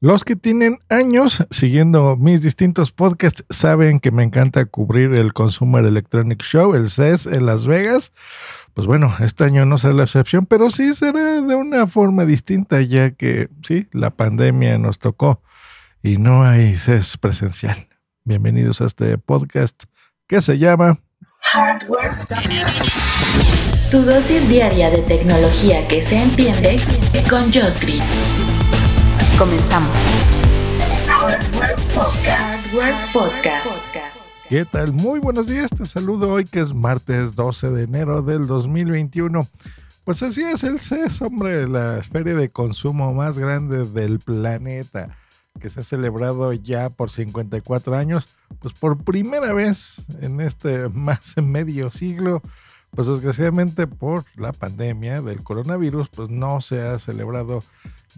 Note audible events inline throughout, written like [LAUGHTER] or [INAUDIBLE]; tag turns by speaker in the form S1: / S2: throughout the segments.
S1: Los que tienen años siguiendo mis distintos podcasts saben que me encanta cubrir el Consumer Electronic Show, el CES en Las Vegas. Pues bueno, este año no será la excepción, pero sí será de una forma distinta ya que sí, la pandemia nos tocó y no hay CES presencial. Bienvenidos a este podcast que se llama Hardware.
S2: Tu dosis diaria de tecnología que se entiende con Josh Green. Comenzamos.
S1: Podcast. ¿Qué tal? Muy buenos días. Te saludo hoy que es martes 12 de enero del 2021. Pues así es el CES, hombre, la feria de consumo más grande del planeta, que se ha celebrado ya por 54 años, pues por primera vez en este [LAUGHS] más medio siglo, pues desgraciadamente por la pandemia del coronavirus, pues no se ha celebrado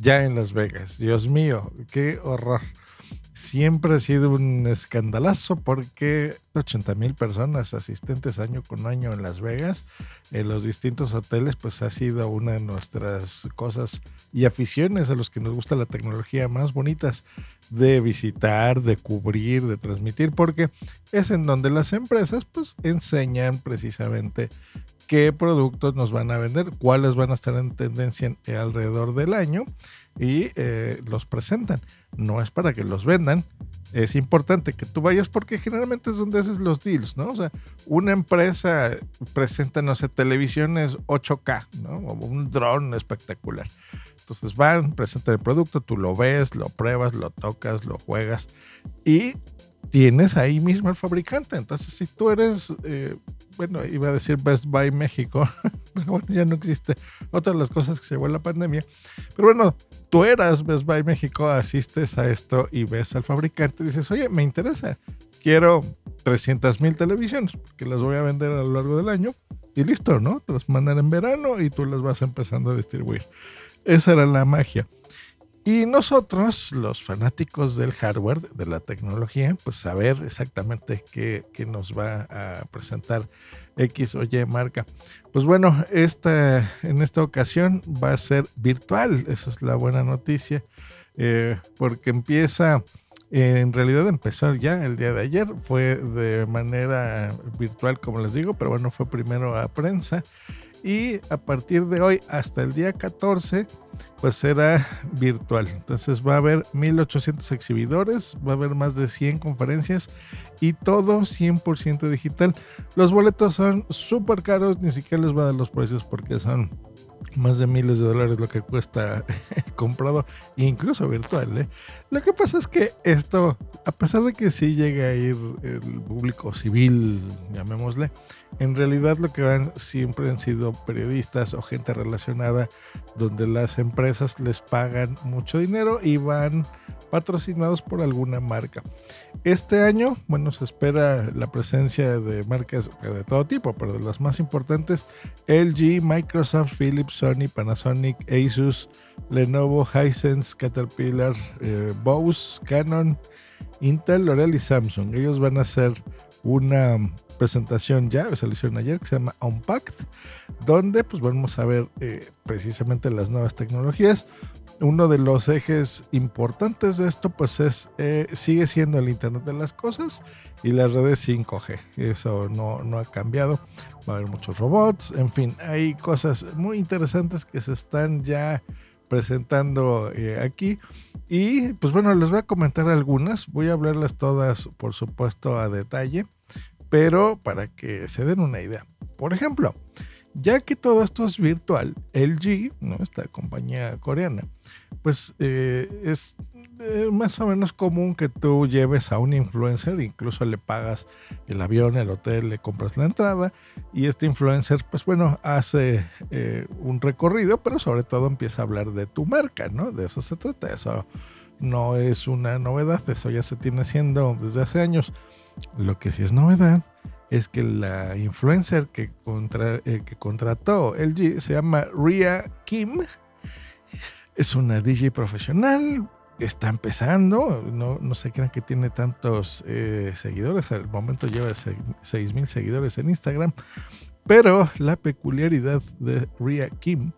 S1: ya en Las Vegas. Dios mío, qué horror. Siempre ha sido un escandalazo porque 80 mil personas asistentes año con año en Las Vegas, en los distintos hoteles, pues ha sido una de nuestras cosas y aficiones a los que nos gusta la tecnología más bonitas de visitar, de cubrir, de transmitir, porque es en donde las empresas pues enseñan precisamente qué productos nos van a vender, cuáles van a estar en tendencia alrededor del año y eh, los presentan. No es para que los vendan, es importante que tú vayas porque generalmente es donde haces los deals, ¿no? O sea, una empresa presenta, no sé, televisiones 8K, ¿no? O un dron espectacular. Entonces van, presentan el producto, tú lo ves, lo pruebas, lo tocas, lo juegas y tienes ahí mismo el fabricante. Entonces, si tú eres, eh, bueno, iba a decir Best Buy México, [LAUGHS] pero bueno, ya no existe. Otra de las cosas que se llevó la pandemia. Pero bueno, tú eras Best Buy México, asistes a esto y ves al fabricante y dices, oye, me interesa, quiero 300 mil televisiones, porque las voy a vender a lo largo del año. Y listo, ¿no? Te las mandan en verano y tú las vas empezando a distribuir. Esa era la magia. Y nosotros, los fanáticos del hardware, de la tecnología, pues saber exactamente qué, nos va a presentar X o Y marca. Pues bueno, esta, en esta ocasión va a ser virtual, esa es la buena noticia, eh, porque empieza, en realidad empezó ya el día de ayer, fue de manera virtual, como les digo, pero bueno, fue primero a prensa y a partir de hoy hasta el día 14 pues será virtual. Entonces va a haber 1800 exhibidores, va a haber más de 100 conferencias y todo 100% digital. Los boletos son súper caros, ni siquiera les va a dar los precios porque son más de miles de dólares lo que cuesta [LAUGHS] comprado, incluso virtual. ¿eh? Lo que pasa es que esto, a pesar de que sí llega a ir el público civil, llamémosle, en realidad lo que van siempre han sido periodistas o gente relacionada donde las empresas les pagan mucho dinero y van patrocinados por alguna marca. Este año, bueno, se espera la presencia de marcas de todo tipo, pero de las más importantes, LG, Microsoft, Philips, Sony, Panasonic, Asus, Lenovo, Hisense, Caterpillar, eh, Bose, Canon, Intel, L'Oreal y Samsung. Ellos van a hacer una presentación ya, se hicieron ayer, que se llama Unpacked, donde pues vamos a ver eh, precisamente las nuevas tecnologías uno de los ejes importantes de esto pues es eh, sigue siendo el internet de las cosas y las redes 5G eso no, no ha cambiado. Va a haber muchos robots en fin hay cosas muy interesantes que se están ya presentando eh, aquí. Y pues bueno les voy a comentar algunas. Voy a hablarlas todas por supuesto a detalle pero para que se den una idea. Por ejemplo ya que todo esto es virtual, LG, ¿no? esta compañía coreana, pues eh, es eh, más o menos común que tú lleves a un influencer, incluso le pagas el avión, el hotel, le compras la entrada y este influencer, pues bueno, hace eh, un recorrido, pero sobre todo empieza a hablar de tu marca, ¿no? De eso se trata, eso no es una novedad, eso ya se tiene haciendo desde hace años. Lo que sí es novedad es que la influencer que, eh, que contrató LG se llama Ria Kim. Es una DJ profesional, está empezando, no, no se crean que tiene tantos eh, seguidores, al momento lleva 6 mil seguidores en Instagram, pero la peculiaridad de Ria Kim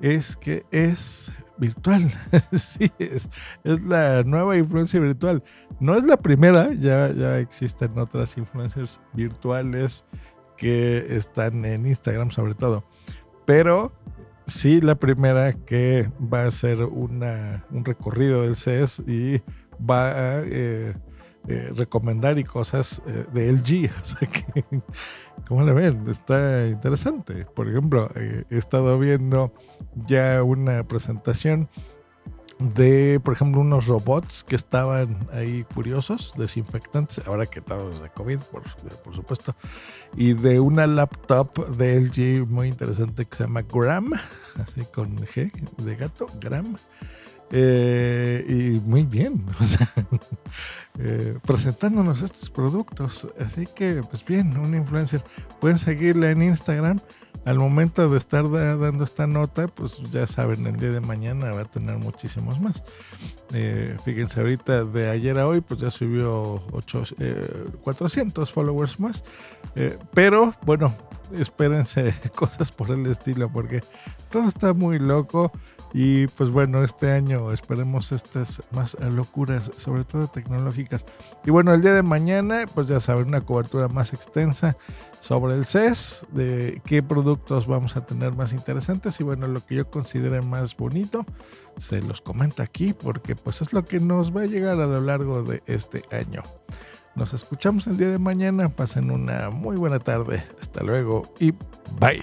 S1: es que es virtual. [LAUGHS] sí, es, es, la nueva influencia virtual. No es la primera, ya, ya existen otras influencers virtuales que están en Instagram sobre todo. Pero sí, la primera que va a una, un recorrido del CES y va a eh, eh, recomendar y cosas eh, de LG. [LAUGHS] O sea que, ¿cómo le ven? Está interesante. Por ejemplo, he estado viendo ya una presentación de, por ejemplo, unos robots que estaban ahí curiosos, desinfectantes, ahora que estamos de COVID, por, por, supuesto, y de una laptop de LG muy interesante que se llama Gram, [LAUGHS] así con G de gato, Gram. Eh, y muy bien, [LAUGHS] eh, presentándonos estos productos. Así que, pues bien, un influencer. Pueden seguirle en Instagram. Al momento de estar dando esta nota, pues ya saben, el día de mañana va a tener muchísimos más. Eh, fíjense, ahorita de ayer a hoy, pues ya subió 8, 400 followers más. pero bueno, espérense [LAUGHS] cosas por el estilo, porque todo está muy loco. Y pues bueno, este año esperemos estas más locuras, sobre todo tecnológicas. Y bueno, el día de mañana, pues ya saben, una cobertura más extensa sobre el CES, de qué productos vamos a tener más interesantes y bueno, lo que yo considere más bonito, se los comento aquí porque pues es lo que nos va a llegar a lo largo de este año. Nos escuchamos el día de mañana, pasen una muy buena tarde, hasta luego y bye.